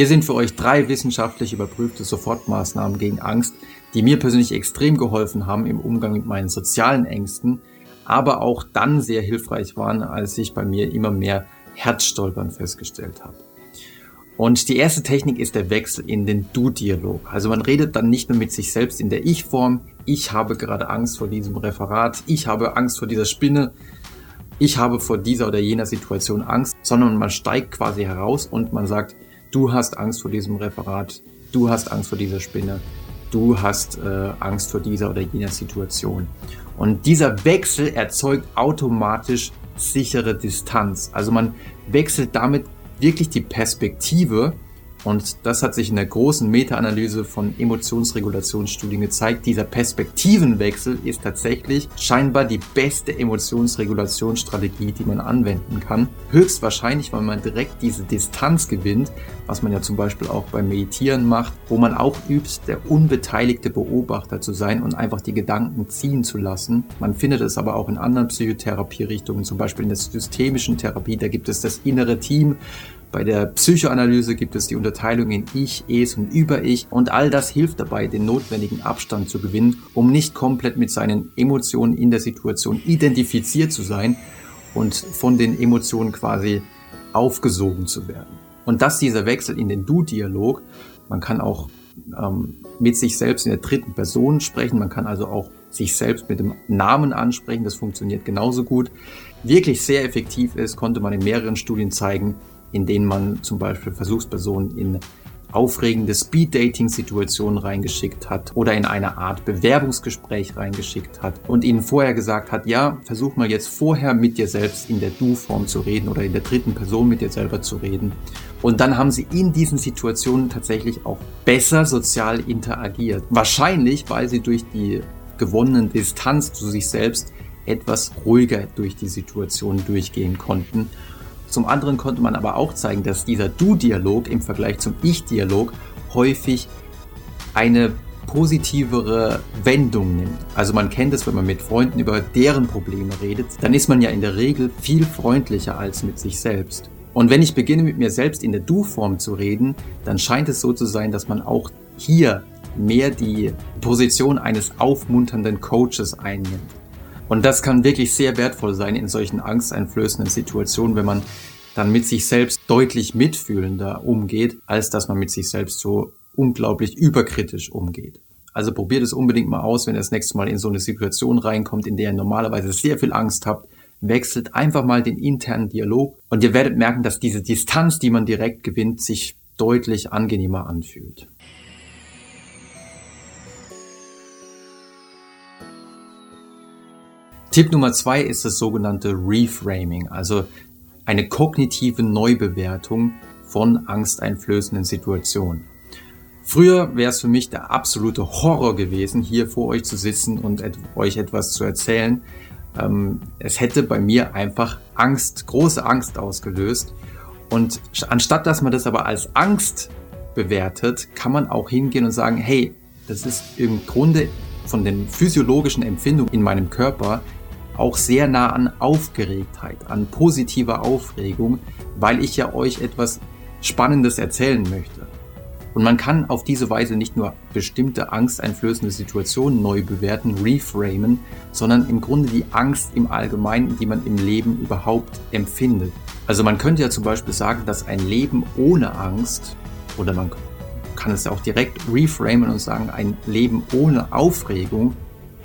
Hier sind für euch drei wissenschaftlich überprüfte Sofortmaßnahmen gegen Angst, die mir persönlich extrem geholfen haben im Umgang mit meinen sozialen Ängsten, aber auch dann sehr hilfreich waren, als ich bei mir immer mehr Herzstolpern festgestellt habe. Und die erste Technik ist der Wechsel in den Du-Dialog. Also man redet dann nicht nur mit sich selbst in der Ich-Form, ich habe gerade Angst vor diesem Referat, ich habe Angst vor dieser Spinne, ich habe vor dieser oder jener Situation Angst, sondern man steigt quasi heraus und man sagt, du hast Angst vor diesem Referat, du hast Angst vor dieser Spinne, du hast äh, Angst vor dieser oder jener Situation. Und dieser Wechsel erzeugt automatisch sichere Distanz. Also man wechselt damit wirklich die Perspektive und das hat sich in der großen Meta-Analyse von Emotionsregulationsstudien gezeigt. Dieser Perspektivenwechsel ist tatsächlich scheinbar die beste Emotionsregulationsstrategie, die man anwenden kann. Höchstwahrscheinlich, weil man direkt diese Distanz gewinnt, was man ja zum Beispiel auch beim Meditieren macht, wo man auch übt, der unbeteiligte Beobachter zu sein und einfach die Gedanken ziehen zu lassen. Man findet es aber auch in anderen Psychotherapierichtungen, zum Beispiel in der systemischen Therapie. Da gibt es das innere Team, bei der Psychoanalyse gibt es die Unterteilung in Ich, Es und Über-Ich und all das hilft dabei, den notwendigen Abstand zu gewinnen, um nicht komplett mit seinen Emotionen in der Situation identifiziert zu sein und von den Emotionen quasi aufgesogen zu werden. Und dass dieser Wechsel in den Du-Dialog, man kann auch ähm, mit sich selbst in der dritten Person sprechen, man kann also auch sich selbst mit dem Namen ansprechen, das funktioniert genauso gut, wirklich sehr effektiv ist, konnte man in mehreren Studien zeigen, in denen man zum Beispiel Versuchspersonen in aufregende Speed-Dating-Situationen reingeschickt hat oder in eine Art Bewerbungsgespräch reingeschickt hat und ihnen vorher gesagt hat, ja, versuch mal jetzt vorher mit dir selbst in der Du-Form zu reden oder in der dritten Person mit dir selber zu reden. Und dann haben sie in diesen Situationen tatsächlich auch besser sozial interagiert. Wahrscheinlich, weil sie durch die gewonnenen Distanz zu sich selbst etwas ruhiger durch die Situation durchgehen konnten zum anderen konnte man aber auch zeigen, dass dieser Du-Dialog im Vergleich zum Ich-Dialog häufig eine positivere Wendung nimmt. Also man kennt es, wenn man mit Freunden über deren Probleme redet, dann ist man ja in der Regel viel freundlicher als mit sich selbst. Und wenn ich beginne mit mir selbst in der Du-Form zu reden, dann scheint es so zu sein, dass man auch hier mehr die Position eines aufmunternden Coaches einnimmt. Und das kann wirklich sehr wertvoll sein in solchen angsteinflößenden Situationen, wenn man dann mit sich selbst deutlich mitfühlender umgeht, als dass man mit sich selbst so unglaublich überkritisch umgeht. Also probiert es unbedingt mal aus, wenn ihr das nächste Mal in so eine Situation reinkommt, in der ihr normalerweise sehr viel Angst habt. Wechselt einfach mal den internen Dialog und ihr werdet merken, dass diese Distanz, die man direkt gewinnt, sich deutlich angenehmer anfühlt. Tipp Nummer zwei ist das sogenannte Reframing, also eine kognitive Neubewertung von angsteinflößenden Situationen. Früher wäre es für mich der absolute Horror gewesen, hier vor euch zu sitzen und et euch etwas zu erzählen. Ähm, es hätte bei mir einfach Angst, große Angst ausgelöst. Und anstatt dass man das aber als Angst bewertet, kann man auch hingehen und sagen, hey, das ist im Grunde von den physiologischen Empfindungen in meinem Körper auch sehr nah an Aufgeregtheit, an positiver Aufregung, weil ich ja euch etwas Spannendes erzählen möchte. Und man kann auf diese Weise nicht nur bestimmte angsteinflößende Situationen neu bewerten, reframen, sondern im Grunde die Angst im Allgemeinen, die man im Leben überhaupt empfindet. Also man könnte ja zum Beispiel sagen, dass ein Leben ohne Angst, oder man kann es ja auch direkt reframen und sagen, ein Leben ohne Aufregung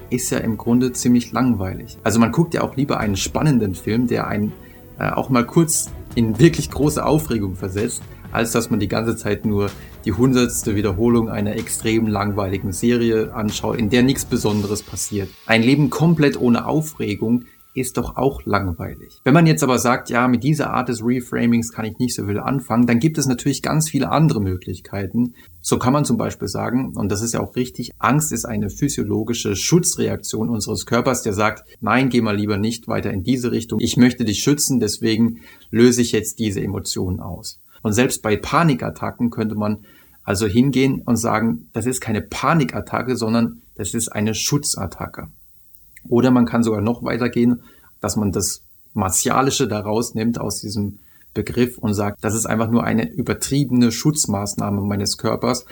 ist ja im Grunde ziemlich langweilig. Also man guckt ja auch lieber einen spannenden Film, der einen äh, auch mal kurz in wirklich große Aufregung versetzt, als dass man die ganze Zeit nur die hundertste Wiederholung einer extrem langweiligen Serie anschaut, in der nichts Besonderes passiert. Ein Leben komplett ohne Aufregung ist doch auch langweilig. Wenn man jetzt aber sagt, ja, mit dieser Art des Reframings kann ich nicht so viel anfangen, dann gibt es natürlich ganz viele andere Möglichkeiten. So kann man zum Beispiel sagen, und das ist ja auch richtig, Angst ist eine physiologische Schutzreaktion unseres Körpers, der sagt, nein, geh mal lieber nicht weiter in diese Richtung. Ich möchte dich schützen, deswegen löse ich jetzt diese Emotionen aus. Und selbst bei Panikattacken könnte man also hingehen und sagen, das ist keine Panikattacke, sondern das ist eine Schutzattacke. Oder man kann sogar noch weitergehen, dass man das Martialische daraus nimmt aus diesem Begriff und sagt, das ist einfach nur eine übertriebene Schutzmaßnahme meines Körpers.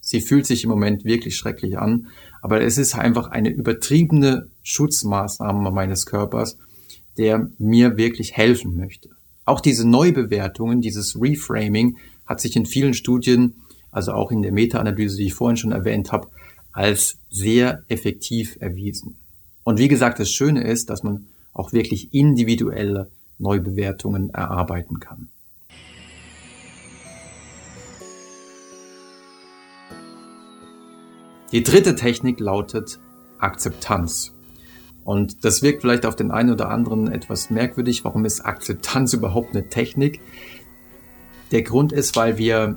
Sie fühlt sich im Moment wirklich schrecklich an, aber es ist einfach eine übertriebene Schutzmaßnahme meines Körpers, der mir wirklich helfen möchte. Auch diese Neubewertungen, dieses Reframing hat sich in vielen Studien, also auch in der Meta-Analyse, die ich vorhin schon erwähnt habe, als sehr effektiv erwiesen. Und wie gesagt, das Schöne ist, dass man auch wirklich individuelle Neubewertungen erarbeiten kann. Die dritte Technik lautet Akzeptanz. Und das wirkt vielleicht auf den einen oder anderen etwas merkwürdig. Warum ist Akzeptanz überhaupt eine Technik? Der Grund ist, weil wir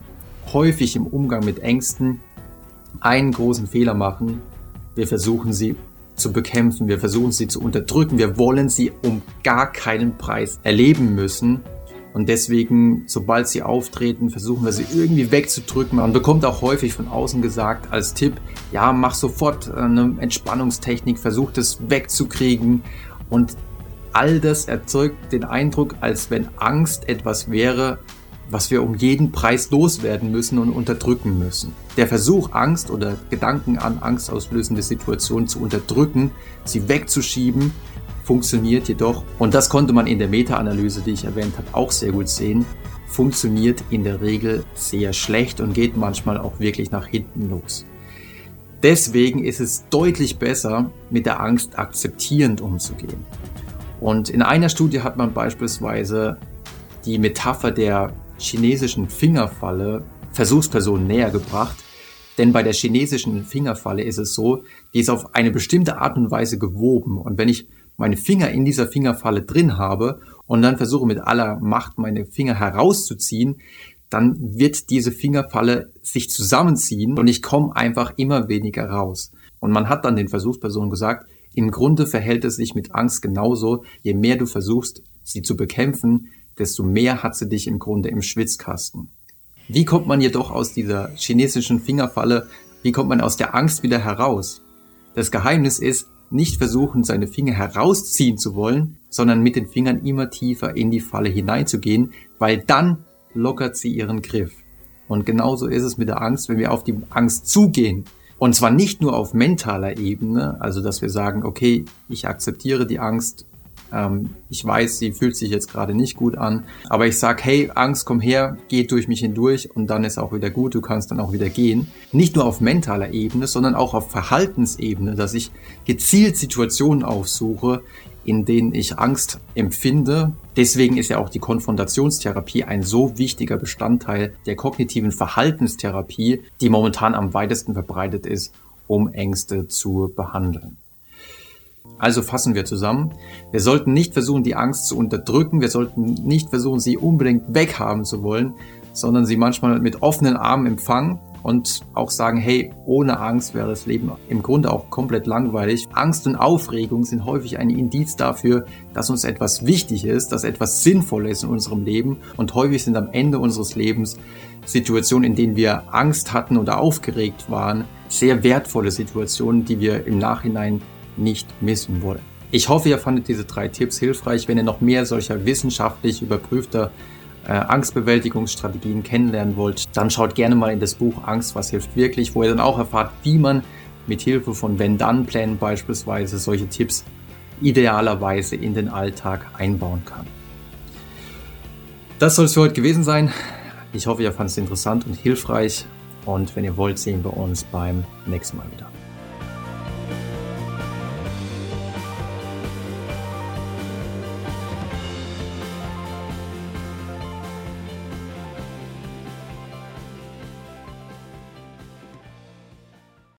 häufig im Umgang mit Ängsten einen großen Fehler machen. Wir versuchen sie zu bekämpfen, wir versuchen sie zu unterdrücken, wir wollen sie um gar keinen Preis erleben müssen. Und deswegen, sobald sie auftreten, versuchen wir sie irgendwie wegzudrücken. Man bekommt auch häufig von außen gesagt als Tipp, ja, mach sofort eine Entspannungstechnik, versuch das wegzukriegen. Und all das erzeugt den Eindruck, als wenn Angst etwas wäre, was wir um jeden Preis loswerden müssen und unterdrücken müssen. Der Versuch, Angst oder Gedanken an angstauslösende Situationen zu unterdrücken, sie wegzuschieben, funktioniert jedoch, und das konnte man in der Meta-Analyse, die ich erwähnt habe, auch sehr gut sehen, funktioniert in der Regel sehr schlecht und geht manchmal auch wirklich nach hinten los. Deswegen ist es deutlich besser, mit der Angst akzeptierend umzugehen. Und in einer Studie hat man beispielsweise die Metapher der chinesischen Fingerfalle Versuchspersonen näher gebracht. Denn bei der chinesischen Fingerfalle ist es so, die ist auf eine bestimmte Art und Weise gewoben. Und wenn ich meine Finger in dieser Fingerfalle drin habe und dann versuche mit aller Macht meine Finger herauszuziehen, dann wird diese Fingerfalle sich zusammenziehen und ich komme einfach immer weniger raus. Und man hat dann den Versuchspersonen gesagt, im Grunde verhält es sich mit Angst genauso. Je mehr du versuchst, sie zu bekämpfen, desto mehr hat sie dich im Grunde im Schwitzkasten. Wie kommt man jedoch aus dieser chinesischen Fingerfalle, wie kommt man aus der Angst wieder heraus? Das Geheimnis ist, nicht versuchen, seine Finger herausziehen zu wollen, sondern mit den Fingern immer tiefer in die Falle hineinzugehen, weil dann lockert sie ihren Griff. Und genauso ist es mit der Angst, wenn wir auf die Angst zugehen. Und zwar nicht nur auf mentaler Ebene, also dass wir sagen, okay, ich akzeptiere die Angst, ähm, ich weiß, sie fühlt sich jetzt gerade nicht gut an, aber ich sage, hey, Angst, komm her, geh durch mich hindurch und dann ist auch wieder gut, du kannst dann auch wieder gehen. Nicht nur auf mentaler Ebene, sondern auch auf Verhaltensebene, dass ich gezielt Situationen aufsuche, in denen ich Angst empfinde. Deswegen ist ja auch die Konfrontationstherapie ein so wichtiger Bestandteil der kognitiven Verhaltenstherapie, die momentan am weitesten verbreitet ist, um Ängste zu behandeln. Also fassen wir zusammen. Wir sollten nicht versuchen, die Angst zu unterdrücken. Wir sollten nicht versuchen, sie unbedingt weghaben zu wollen, sondern sie manchmal mit offenen Armen empfangen und auch sagen, hey, ohne Angst wäre das Leben im Grunde auch komplett langweilig. Angst und Aufregung sind häufig ein Indiz dafür, dass uns etwas wichtig ist, dass etwas sinnvoll ist in unserem Leben und häufig sind am Ende unseres Lebens Situationen, in denen wir Angst hatten oder aufgeregt waren, sehr wertvolle Situationen, die wir im Nachhinein nicht missen wollen. Ich hoffe, ihr fandet diese drei Tipps hilfreich. Wenn ihr noch mehr solcher wissenschaftlich überprüfter äh, Angstbewältigungsstrategien kennenlernen wollt, dann schaut gerne mal in das Buch Angst, was hilft wirklich, wo ihr dann auch erfahrt, wie man mit Hilfe von Wenn-Dann-Plänen beispielsweise solche Tipps idealerweise in den Alltag einbauen kann. Das soll es für heute gewesen sein. Ich hoffe, ihr fandet es interessant und hilfreich. Und wenn ihr wollt, sehen wir uns beim nächsten Mal wieder.